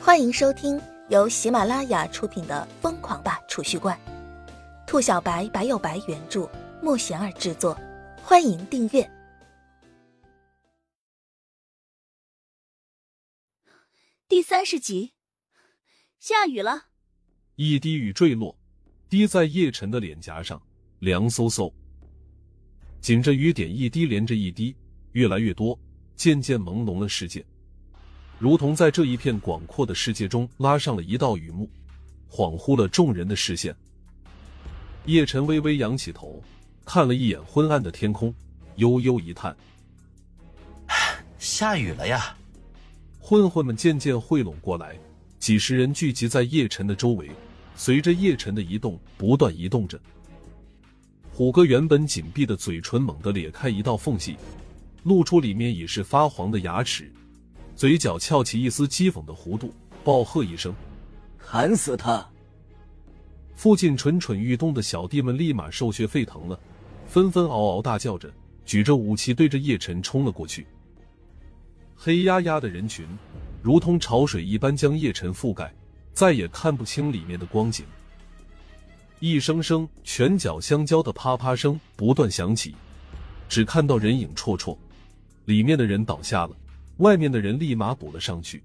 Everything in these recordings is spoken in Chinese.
欢迎收听由喜马拉雅出品的《疯狂吧储蓄罐》，兔小白白有白原著，莫贤儿制作。欢迎订阅。第三十集，下雨了。一滴雨坠落，滴在叶晨的脸颊上，凉飕飕。紧着雨点一滴连着一滴，越来越多，渐渐朦胧了世界。如同在这一片广阔的世界中拉上了一道雨幕，恍惚了众人的视线。叶晨微微仰起头，看了一眼昏暗的天空，悠悠一叹：“下雨了呀！”混混们渐渐汇拢过来，几十人聚集在叶晨的周围，随着叶晨的移动不断移动着。虎哥原本紧闭的嘴唇猛地裂开一道缝隙，露出里面已是发黄的牙齿。嘴角翘起一丝讥讽的弧度，暴喝一声：“砍死他！”附近蠢蠢欲动的小弟们立马兽血沸腾了，纷纷嗷嗷大叫着，举着武器对着叶晨冲了过去。黑压压的人群如同潮水一般将叶晨覆盖，再也看不清里面的光景。一声声拳脚相交的啪啪声不断响起，只看到人影绰绰，里面的人倒下了。外面的人立马补了上去，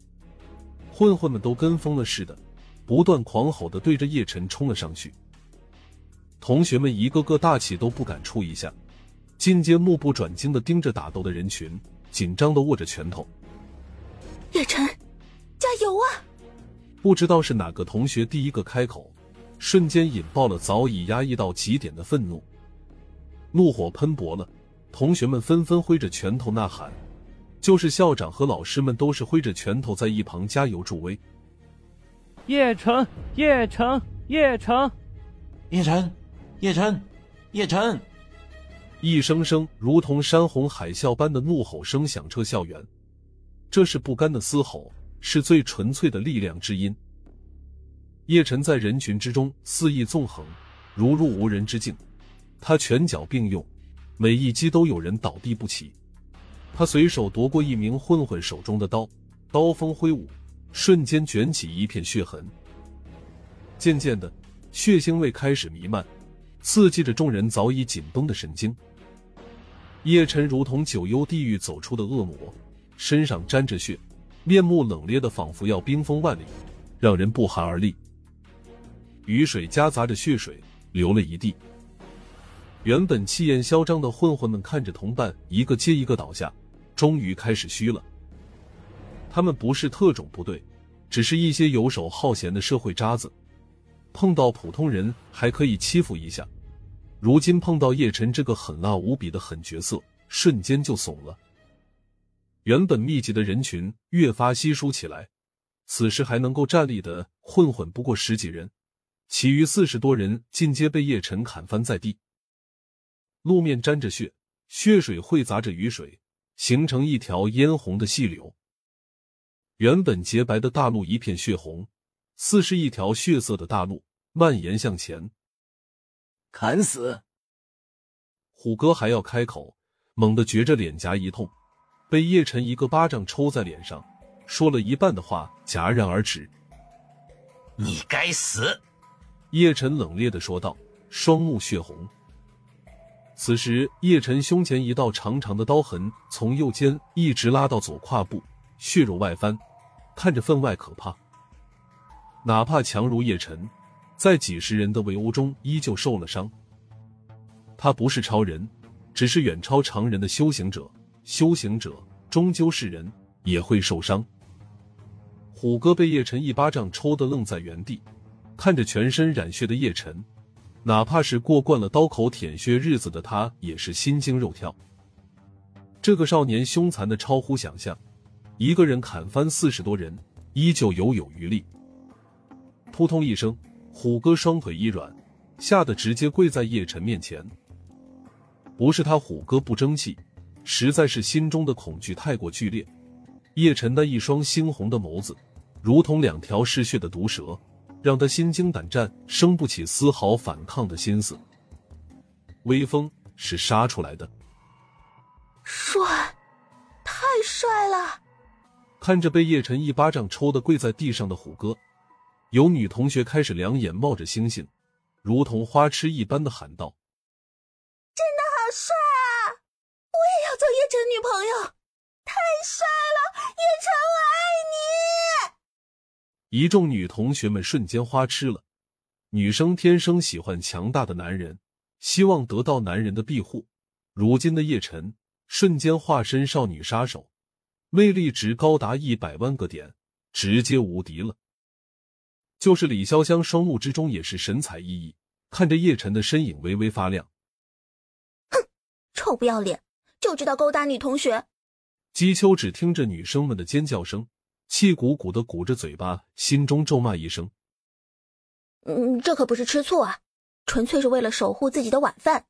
混混们都跟疯了似的，不断狂吼的对着叶晨冲了上去。同学们一个个大气都不敢出一下，进阶目不转睛的盯着打斗的人群，紧张的握着拳头。叶晨，加油啊！不知道是哪个同学第一个开口，瞬间引爆了早已压抑到极点的愤怒，怒火喷薄了，同学们纷纷挥着拳头呐喊。就是校长和老师们都是挥着拳头在一旁加油助威。叶晨，叶晨，叶晨，叶晨，叶晨，叶晨！一声声如同山洪海啸般的怒吼声响彻校园，这是不甘的嘶吼，是最纯粹的力量之音。叶晨在人群之中肆意纵横，如入无人之境。他拳脚并用，每一击都有人倒地不起。他随手夺过一名混混手中的刀，刀锋挥舞，瞬间卷起一片血痕。渐渐的，血腥味开始弥漫，刺激着众人早已紧绷的神经。叶晨如同九幽地狱走出的恶魔，身上沾着血，面目冷冽的仿佛要冰封万里，让人不寒而栗。雨水夹杂着血水，流了一地。原本气焰嚣张的混混们看着同伴一个接一个倒下。终于开始虚了。他们不是特种部队，只是一些游手好闲的社会渣子，碰到普通人还可以欺负一下，如今碰到叶晨这个狠辣无比的狠角色，瞬间就怂了。原本密集的人群越发稀疏起来，此时还能够站立的混混不过十几人，其余四十多人尽皆被叶晨砍翻在地，路面沾着血，血水汇杂着雨水。形成一条嫣红的细流，原本洁白的大路一片血红，似是一条血色的大路蔓延向前。砍死！虎哥还要开口，猛地觉着脸颊一痛，被叶晨一个巴掌抽在脸上，说了一半的话戛然而止。你该死！叶晨冷冽的说道，双目血红。此时，叶晨胸前一道长长的刀痕从右肩一直拉到左胯部，血肉外翻，看着分外可怕。哪怕强如叶晨，在几十人的围殴中依旧受了伤。他不是超人，只是远超常人的修行者。修行者终究是人，也会受伤。虎哥被叶晨一巴掌抽得愣在原地，看着全身染血的叶晨。哪怕是过惯了刀口舔血日子的他，也是心惊肉跳。这个少年凶残的超乎想象，一个人砍翻四十多人，依旧犹有余力。扑通一声，虎哥双腿一软，吓得直接跪在叶晨面前。不是他虎哥不争气，实在是心中的恐惧太过剧烈。叶晨那一双猩红的眸子，如同两条嗜血的毒蛇。让他心惊胆战，生不起丝毫反抗的心思。威风是杀出来的，帅，太帅了！看着被叶晨一巴掌抽的跪在地上的虎哥，有女同学开始两眼冒着星星，如同花痴一般的喊道：“真的好帅啊！我也要做叶晨女朋友，太帅了！叶晨，我爱你！”一众女同学们瞬间花痴了。女生天生喜欢强大的男人，希望得到男人的庇护。如今的叶晨瞬间化身少女杀手。魅力值高达一百万个点，直接无敌了。就是李潇湘双目之中也是神采奕奕，看着叶晨的身影微微发亮。哼，臭不要脸，就知道勾搭女同学。姬秋只听着女生们的尖叫声，气鼓鼓的鼓着嘴巴，心中咒骂一声：“嗯，这可不是吃醋啊，纯粹是为了守护自己的晚饭。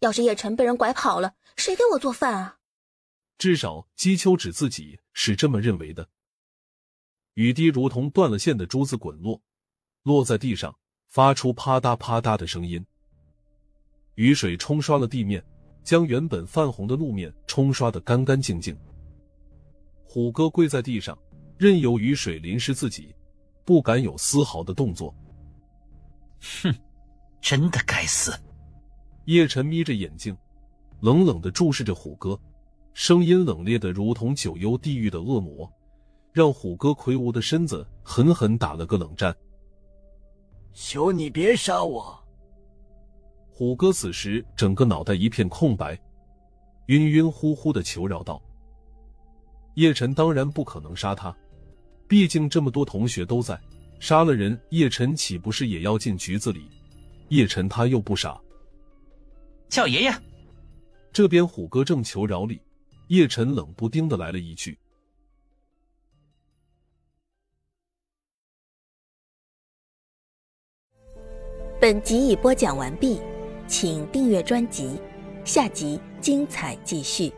要是叶晨被人拐跑了，谁给我做饭啊？”至少姬秋芷自己是这么认为的。雨滴如同断了线的珠子滚落，落在地上，发出啪嗒啪嗒的声音。雨水冲刷了地面，将原本泛红的路面冲刷的干干净净。虎哥跪在地上，任由雨水淋湿自己，不敢有丝毫的动作。哼，真的该死！叶晨眯着眼睛，冷冷的注视着虎哥。声音冷冽的如同九幽地狱的恶魔，让虎哥魁梧的身子狠狠打了个冷战。求你别杀我！虎哥此时整个脑袋一片空白，晕晕乎乎的求饶道：“叶晨当然不可能杀他，毕竟这么多同学都在，杀了人，叶晨岂不是也要进局子里？叶晨他又不傻。”叫爷爷！这边虎哥正求饶里。叶晨冷不丁的来了一句：“本集已播讲完毕，请订阅专辑，下集精彩继续。”